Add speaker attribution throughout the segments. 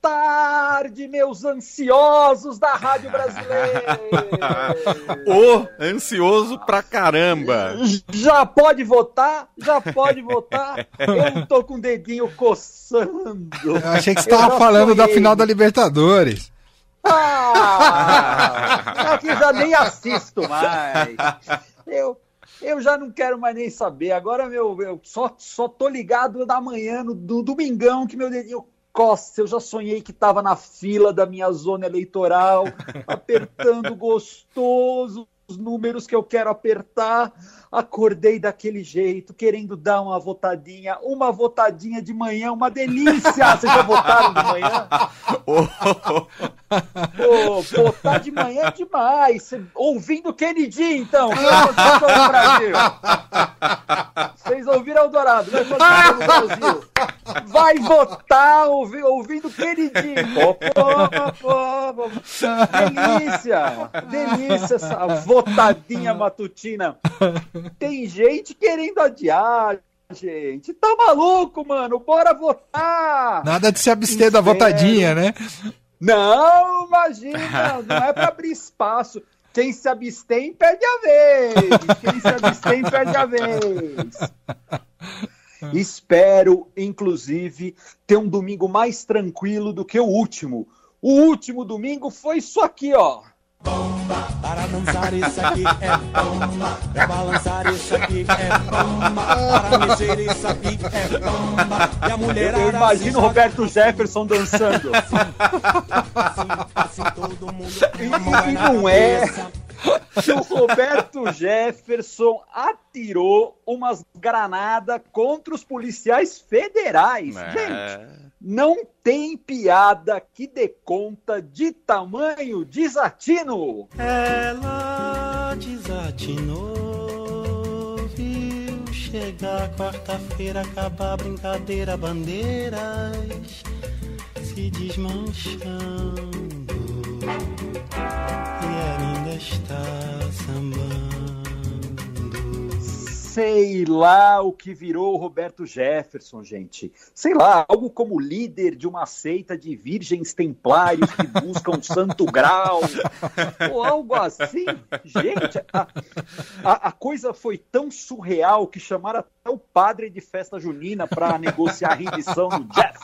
Speaker 1: tarde, meus ansiosos da Rádio Brasileira!
Speaker 2: Ô, ansioso pra caramba!
Speaker 1: Já pode votar? Já pode votar? Eu tô com o dedinho coçando.
Speaker 3: Eu achei que você tava falando da final da Libertadores.
Speaker 1: Ah! Aqui já nem assisto mais. Eu, eu já não quero mais nem saber. Agora, meu, eu só, só tô ligado da manhã, no, do domingão, que meu dedinho coça. Eu já sonhei que tava na fila da minha zona eleitoral, apertando gostoso os números que eu quero apertar. Acordei daquele jeito, querendo dar uma votadinha, uma votadinha de manhã, uma delícia. Vocês já votaram de manhã? Pô, votar de manhã é demais. Cê- Ouvindo Kennedy, então. Vocês ouviram Eldorado? Votar no Brasil. Vai votar ouvi- ouvindo Kennedy. Pô, pô, pô, pô. Delícia. Delícia essa votadinha matutina. Tem gente querendo adiar, gente. Tá maluco, mano? Bora votar!
Speaker 3: Nada de se abster da votadinha, né?
Speaker 1: Não, imagina, não é para abrir espaço. Quem se abstém perde a vez. Quem se abstém perde a vez. Espero, inclusive, ter um domingo mais tranquilo do que o último. O último domingo foi isso aqui, ó.
Speaker 4: Para dançar isso aqui é bomba, para balançar isso aqui é bomba, para mexer isso aqui é bomba. E a
Speaker 1: Eu,
Speaker 4: mulherada
Speaker 1: eu imagino Roberto Jefferson dançando.
Speaker 4: assim, assim todo mundo
Speaker 1: E, e não é
Speaker 4: cabeça.
Speaker 1: Que o Roberto Jefferson atirou umas granadas contra os policiais federais. Gente,
Speaker 2: É.
Speaker 1: não tem piada que dê conta de tamanho desatino.
Speaker 4: Ela desatinou, viu chegar quarta-feira, acabar a brincadeira, bandeiras se desmanchando e ainda está sambando.
Speaker 1: Sei lá o que virou Roberto Jefferson, gente. Sei lá, algo como líder de uma seita de virgens templários que buscam santo grau, ou algo assim. Gente, a, a- a coisa foi tão surreal que chamaram até o padre de festa junina para negociar a rendição do Jeff.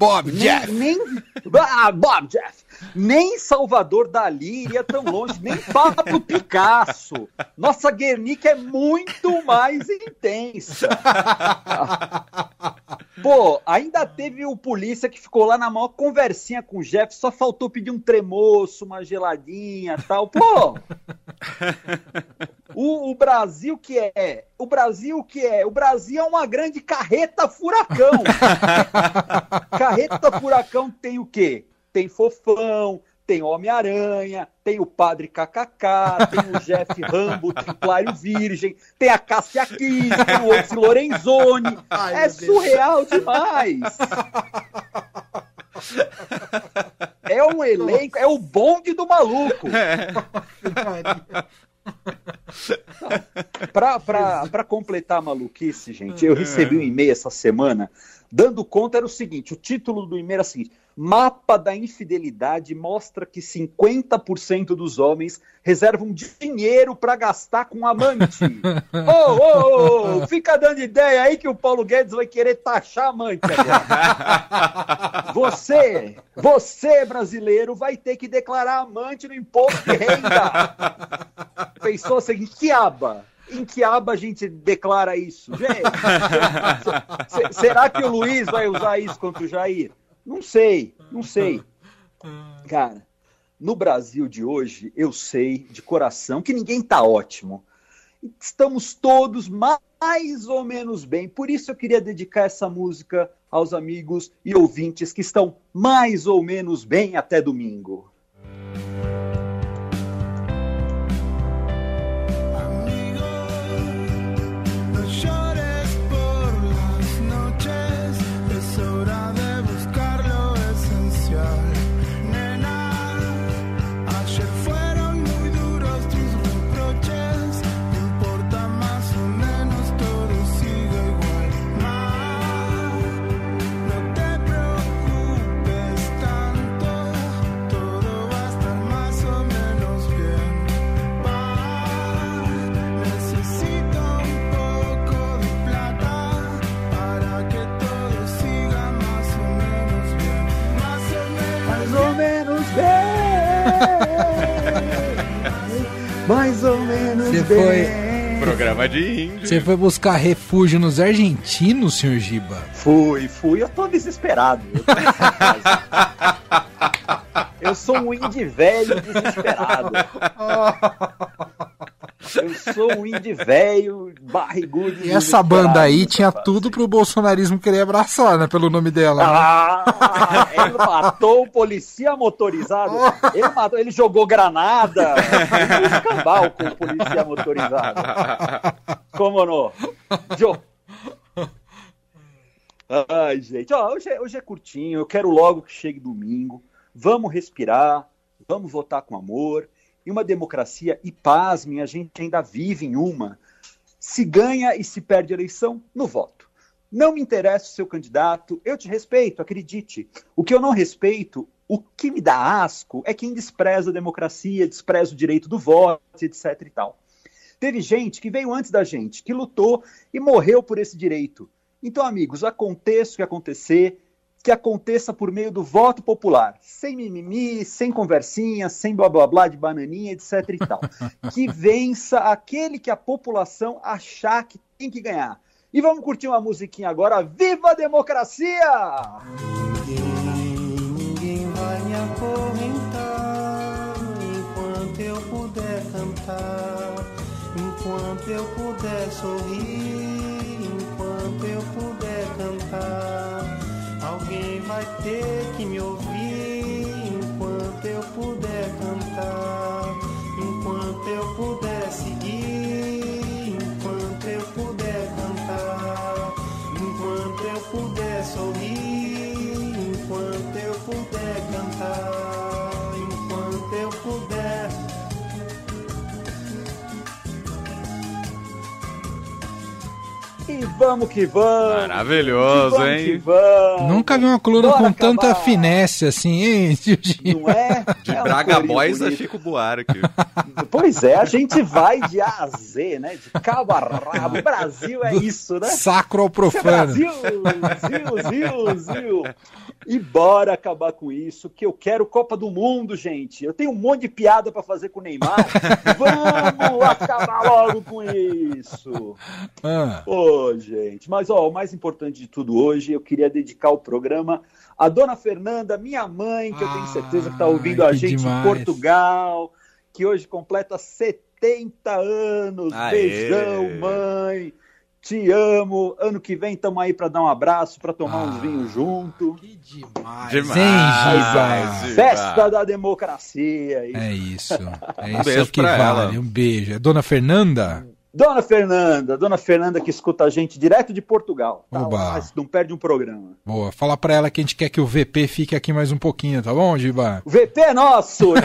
Speaker 3: Bob
Speaker 1: Nem, nem, ah, Bob Jeff. Nem Salvador Dali iria tão longe, nem Pablo Picasso. Nossa Guernica é muito mais intensa. Pô, ainda teve o polícia que ficou lá na maior conversinha com o Jeff, só faltou pedir um tremoço, uma geladinha tal. Pô! O, o Brasil que é? O Brasil que é? O Brasil é uma grande carreta furacão. Carreta Furacão tem o quê? Tem Fofão, tem Homem-Aranha, tem o Padre KKK, tem o Jeff Rambo, Templário Virgem, tem a Cássia Kiss, tem o Oxy Lorenzoni. é surreal demais. É um elenco, é o bonde do maluco. Pra, pra, pra completar a maluquice, gente, eu recebi um e-mail essa semana dando conta era o seguinte: o título do e-mail era o seguinte: Mapa da infidelidade mostra que 50% dos homens reservam dinheiro para gastar com amante. Ô, ô, ô, fica dando ideia aí que o Paulo Guedes vai querer taxar amante agora. Você, você brasileiro, vai ter que declarar amante no imposto de renda. Pensou assim, que aba? Em que aba a gente declara isso? Gente, se- será que o Luiz vai usar isso contra o Jair? Não sei, não sei. Cara, no Brasil de hoje, eu sei de coração que ninguém tá ótimo. Estamos todos mais ou menos bem. Por isso eu queria dedicar essa música aos amigos e ouvintes que estão mais ou menos bem até domingo.
Speaker 3: Você foi-
Speaker 2: Programa de índio.
Speaker 3: Você foi buscar refúgio nos argentinos, senhor Giba?
Speaker 1: Fui, fui. Eu tô desesperado. Eu, tô casa. Eu sou um indie velho desesperado. Eu sou um indie velho, barrigudo.
Speaker 3: E essa banda aí tinha tudo pro bolsonarismo querer abraçar, né? Pelo nome dela. né?
Speaker 1: Ah, ele matou o policia motorizado. Ele matou, ele jogou granada. Ele fez escambau com o policia motorizado. Como não? Joe. Ai, gente, ó, hoje, é, hoje é curtinho. Eu quero logo que chegue domingo. Vamos respirar, vamos votar com amor. E uma democracia, e pasmem, a gente ainda vive em uma. Se ganha e se perde a eleição, no voto. Não me interessa o seu candidato, eu te respeito, acredite. O que eu não respeito, o que me dá asco, é quem despreza a democracia, despreza o direito do voto, etc e tal. Teve gente que veio antes da gente, que lutou e morreu por esse direito. Então, amigos, aconteça o que acontecer, que aconteça por meio do voto popular, sem mimimi, sem conversinha, sem blá blá blá de bananinha, etc e tal. que vença aquele que a população achar que tem que ganhar. E vamos curtir uma musiquinha agora. Viva a democracia!
Speaker 4: Ninguém, ninguém vai me acorrentar enquanto eu puder cantar, enquanto eu puder sorrir, enquanto eu puder cantar. Alguém vai ter que me ouvir enquanto eu puder cantar, enquanto eu puder seguir, enquanto eu puder cantar, enquanto eu puder sorrir, enquanto eu puder cantar,
Speaker 1: E vamos que vamos!
Speaker 2: Maravilhoso,
Speaker 1: vamos que
Speaker 2: hein?
Speaker 1: vamos!
Speaker 3: Nunca vi uma coluna
Speaker 1: Bora
Speaker 3: com tanta
Speaker 1: acabar.
Speaker 3: finesse assim, hein?
Speaker 1: Não é?
Speaker 2: De
Speaker 1: É um
Speaker 2: Braga
Speaker 1: corinho
Speaker 2: Boys a. Chico Buarque.
Speaker 1: Pois é, a gente vai de A a Z, né? De cabo a rabo. O Brasil é isso, né?
Speaker 3: Sacro ao
Speaker 1: é
Speaker 3: profano.
Speaker 1: Brasil, Zil, Zil, Zil. E bora acabar com isso, que eu quero Copa do Mundo, gente. Eu tenho um monte de piada pra fazer com o Neymar. Vamos acabar logo com isso.
Speaker 3: Ah,
Speaker 1: Ô, gente. Mas, ó, o mais importante de tudo hoje, eu queria dedicar o programa à dona Fernanda, minha mãe, que eu tenho certeza que tá ouvindo
Speaker 3: Ai,
Speaker 1: a gente
Speaker 3: demais.
Speaker 1: em Portugal, que hoje completa 70 anos.
Speaker 2: Aê.
Speaker 1: Beijão, mãe. Te amo. Ano que vem estamos aí para dar um abraço, para tomar uns
Speaker 3: Ah.
Speaker 1: vinhos junto.
Speaker 3: que demais,
Speaker 2: Demais. Demais.
Speaker 1: Festa da democracia. isso.
Speaker 3: É isso. É
Speaker 2: Um
Speaker 3: isso
Speaker 2: beijo
Speaker 3: que
Speaker 2: pra
Speaker 3: vale.
Speaker 2: ela.
Speaker 3: Um beijo. É Dona Fernanda?
Speaker 1: Dona Fernanda, Dona Fernanda que escuta a gente direto de Portugal. Tá lá, não perde um programa.
Speaker 3: Boa. Fala pra ela que a gente quer que o VP fique aqui mais um pouquinho, tá bom, Giba?
Speaker 1: O VP é nosso!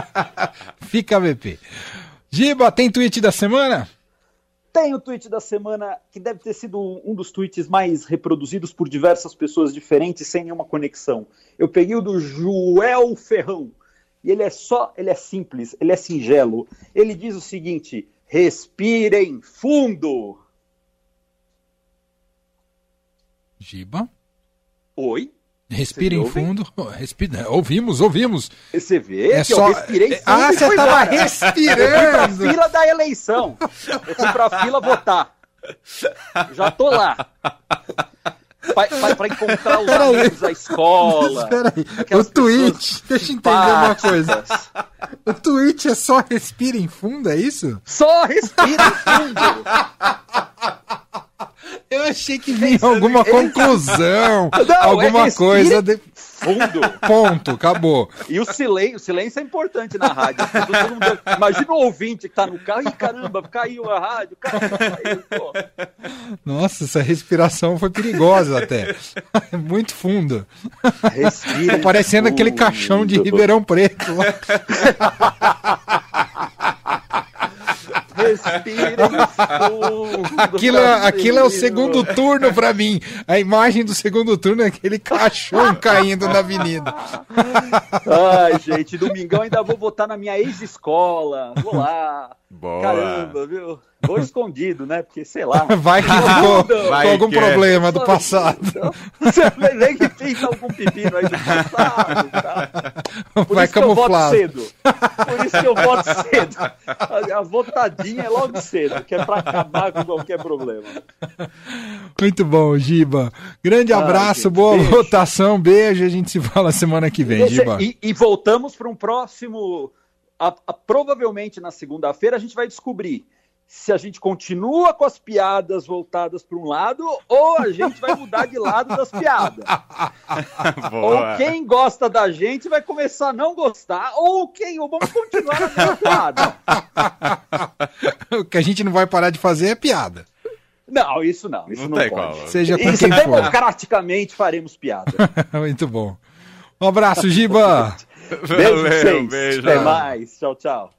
Speaker 3: Fica, VP. Giba, tem tweet da semana?
Speaker 1: Tem o tweet da semana que deve ter sido um dos tweets mais reproduzidos por diversas pessoas diferentes sem nenhuma conexão. Eu peguei o do Joel Ferrão. E ele é só, ele é simples, ele é singelo. Ele diz o seguinte: respirem fundo.
Speaker 3: Giba?
Speaker 1: Oi?
Speaker 3: Em
Speaker 1: ouve?
Speaker 3: fundo. Respira. Ouvimos, ouvimos.
Speaker 1: Você vê
Speaker 3: É
Speaker 1: que
Speaker 3: só-
Speaker 1: eu respirei fundo
Speaker 3: Ah, você
Speaker 1: fui
Speaker 3: tava
Speaker 1: embora. Eu fui pra
Speaker 3: respirando.
Speaker 1: fila da eleição. Eu fui pra fila votar. Já tô lá. Pra encontrar os
Speaker 3: Peraí.
Speaker 1: amigos da escola.
Speaker 3: Espera aí. O tweet. Deixa eu entender uma coisa. O tweet é só respira em fundo, é isso?
Speaker 1: Só respira fundo.
Speaker 3: Eu achei que vinha alguma conclusão,
Speaker 1: Não, é
Speaker 3: alguma
Speaker 1: respira
Speaker 3: coisa. De...
Speaker 1: Fundo.
Speaker 3: Ponto, acabou.
Speaker 1: E o silêncio, o silêncio é importante na rádio. Mundo- Imagina o ouvinte que tá no carro. Ih, caramba, caiu a rádio. Caramba, caiu. Pô.
Speaker 3: Nossa, essa respiração foi perigosa até. É Muito fundo.
Speaker 1: Respira.
Speaker 3: Tá parecendo aquele
Speaker 1: fundo.
Speaker 3: caixão de Ribeirão Preto. lá.
Speaker 1: Respira fundo.
Speaker 3: Aquilo, é- aquilo é o segundo turno pra mim. A imagem do segundo turno é aquele caixão caindo na avenida.
Speaker 1: Ai, gente, domingão ainda vou votar na minha ex-escola. Vou lá.
Speaker 2: Boa.
Speaker 1: Caramba, viu? Vou escondido, né? Porque, sei lá.
Speaker 3: Vai que ficou com algum
Speaker 2: que é.
Speaker 3: problema do passado.
Speaker 1: Então, Você vem que pinta algum pepino aí do passado. Tá? Por
Speaker 3: Vai
Speaker 1: isso que eu voto cedo. Por isso que eu voto cedo. A, a votadinha é logo cedo, que é pra acabar com qualquer problema.
Speaker 3: Muito bom, Giba. Grande
Speaker 1: Ah,
Speaker 3: abraço,
Speaker 1: gente,
Speaker 3: boa
Speaker 1: beijo.
Speaker 3: votação, beijo. A gente se fala semana que vem,
Speaker 1: Esse-
Speaker 3: Giba.
Speaker 1: e, e voltamos para um próximo. A- a- provavelmente na segunda-feira a gente vai descobrir se a gente continua com as piadas voltadas para um lado ou a gente vai mudar de lado das piadas.
Speaker 2: Boa.
Speaker 1: Ou quem gosta da gente vai começar a não gostar, ou quem ou vamos continuar na mesma piada.
Speaker 3: O que a gente não vai parar de fazer é piada.
Speaker 1: Não, isso não, isso
Speaker 2: Não
Speaker 1: não,
Speaker 2: tem
Speaker 1: pode.
Speaker 2: como.
Speaker 3: Seja
Speaker 1: Isso
Speaker 3: quem for.
Speaker 1: democraticamente faremos piada.
Speaker 3: Muito bom. Um abraço, Giba.
Speaker 1: Beijo,
Speaker 2: Valeu,
Speaker 1: vocês.
Speaker 2: beijo.
Speaker 1: Até mais. Tchau, tchau.